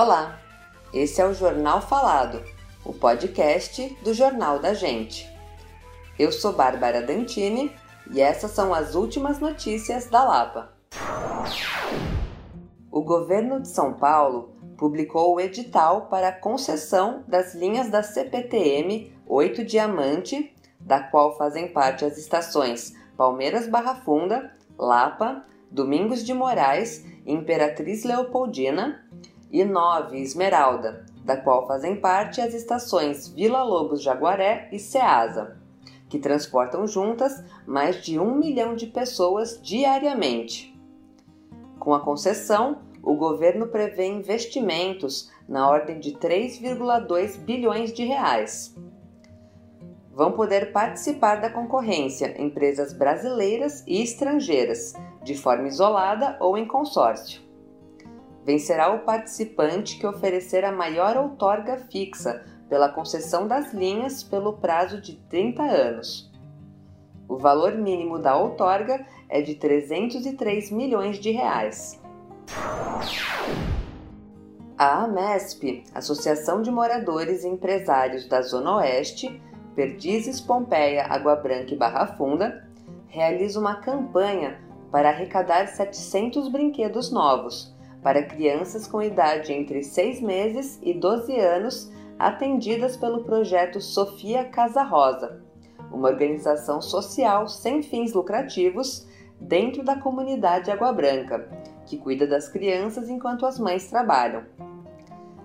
Olá, esse é o Jornal Falado, o podcast do Jornal da Gente. Eu sou Bárbara Dantini e essas são as últimas notícias da Lapa. O governo de São Paulo publicou o edital para a concessão das linhas da CPTM 8 Diamante, da qual fazem parte as estações Palmeiras Barra Funda, Lapa, Domingos de Moraes e Imperatriz Leopoldina, e 9 Esmeralda, da qual fazem parte as estações Vila Lobos Jaguaré e Ceasa, que transportam juntas mais de um milhão de pessoas diariamente. Com a concessão, o governo prevê investimentos na ordem de 3,2 bilhões de reais. Vão poder participar da concorrência empresas brasileiras e estrangeiras, de forma isolada ou em consórcio vencerá o participante que oferecer a maior outorga fixa pela concessão das linhas pelo prazo de 30 anos. O valor mínimo da outorga é de 303 milhões de reais. A AMESP, Associação de Moradores e Empresários da Zona Oeste, Perdizes, Pompeia, Água Branca e Barra Funda, realiza uma campanha para arrecadar 700 brinquedos novos para crianças com idade entre 6 meses e 12 anos atendidas pelo projeto Sofia Casa Rosa, uma organização social sem fins lucrativos dentro da comunidade Água Branca, que cuida das crianças enquanto as mães trabalham.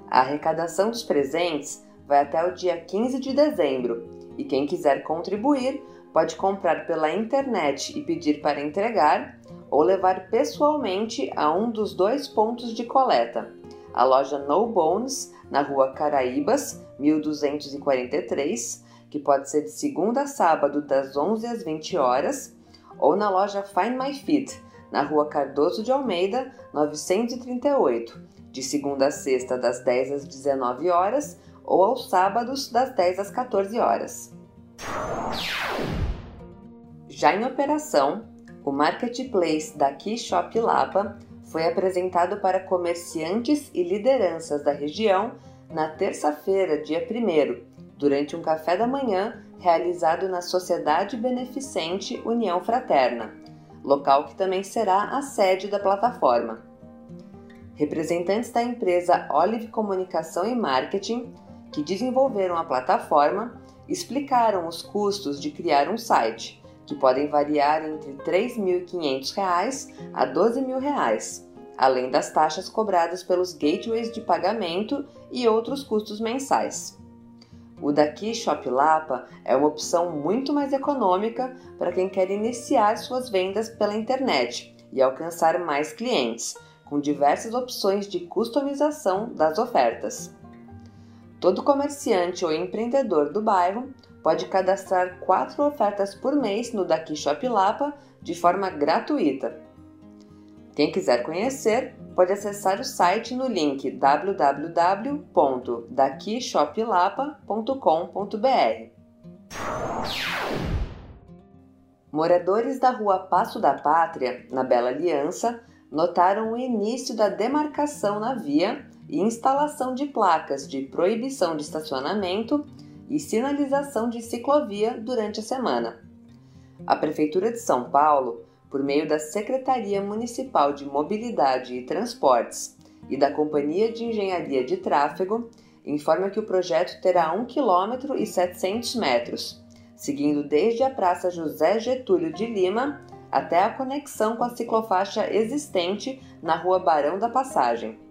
A arrecadação dos presentes vai até o dia 15 de dezembro e quem quiser contribuir pode comprar pela internet e pedir para entregar ou levar pessoalmente a um dos dois pontos de coleta, a loja No Bones, na rua Caraíbas, 1243, que pode ser de segunda a sábado das 11 às 20 horas, ou na loja Find My Fit, na rua Cardoso de Almeida, 938, de segunda a sexta das 10 às 19 horas ou aos sábados das 10 às 14 horas. Já em operação, o marketplace da Shop Lapa foi apresentado para comerciantes e lideranças da região na terça-feira, dia 1, durante um café da manhã realizado na Sociedade Beneficente União Fraterna, local que também será a sede da plataforma. Representantes da empresa Olive Comunicação e Marketing, que desenvolveram a plataforma, explicaram os custos de criar um site que podem variar entre R$ 3.500 a R$ 12.000, além das taxas cobradas pelos gateways de pagamento e outros custos mensais. O daqui Shop Lapa é uma opção muito mais econômica para quem quer iniciar suas vendas pela internet e alcançar mais clientes, com diversas opções de customização das ofertas. Todo comerciante ou empreendedor do bairro pode cadastrar quatro ofertas por mês no Daqui Shop Lapa de forma gratuita. Quem quiser conhecer, pode acessar o site no link www.daquishoplapa.com.br. Moradores da Rua Passo da Pátria, na Bela Aliança, notaram o início da demarcação na via e instalação de placas de proibição de estacionamento e sinalização de ciclovia durante a semana. A Prefeitura de São Paulo, por meio da Secretaria Municipal de Mobilidade e Transportes e da Companhia de Engenharia de Tráfego, informa que o projeto terá 1 km e 700 metros, seguindo desde a Praça José Getúlio de Lima até a conexão com a ciclofaixa existente na Rua Barão da Passagem.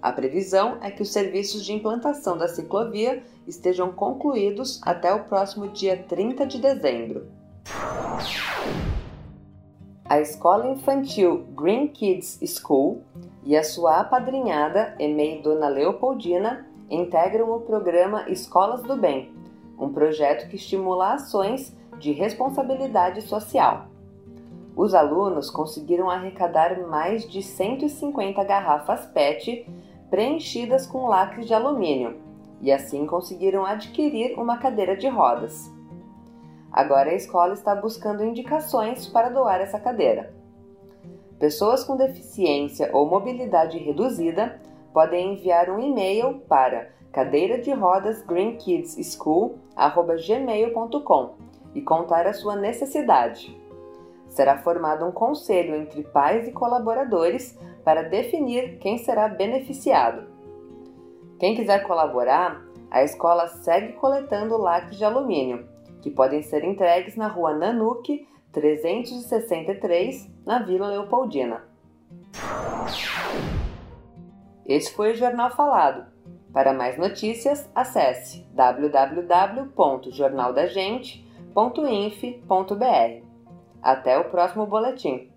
A previsão é que os serviços de implantação da ciclovia estejam concluídos até o próximo dia 30 de dezembro. A escola infantil Green Kids School e a sua apadrinhada EMEI Dona Leopoldina integram o programa Escolas do Bem, um projeto que estimula ações de responsabilidade social. Os alunos conseguiram arrecadar mais de 150 garrafas PET preenchidas com lacres de alumínio e assim conseguiram adquirir uma cadeira de rodas. Agora a escola está buscando indicações para doar essa cadeira. Pessoas com deficiência ou mobilidade reduzida podem enviar um e-mail para cadeira de rodas greenkidsschool@gmail.com e contar a sua necessidade. Será formado um conselho entre pais e colaboradores para definir quem será beneficiado. Quem quiser colaborar, a escola segue coletando lacres de alumínio, que podem ser entregues na rua Nanuque 363, na Vila Leopoldina. Esse foi o Jornal Falado. Para mais notícias, acesse www.jornaldagente.inf.br. Até o próximo boletim.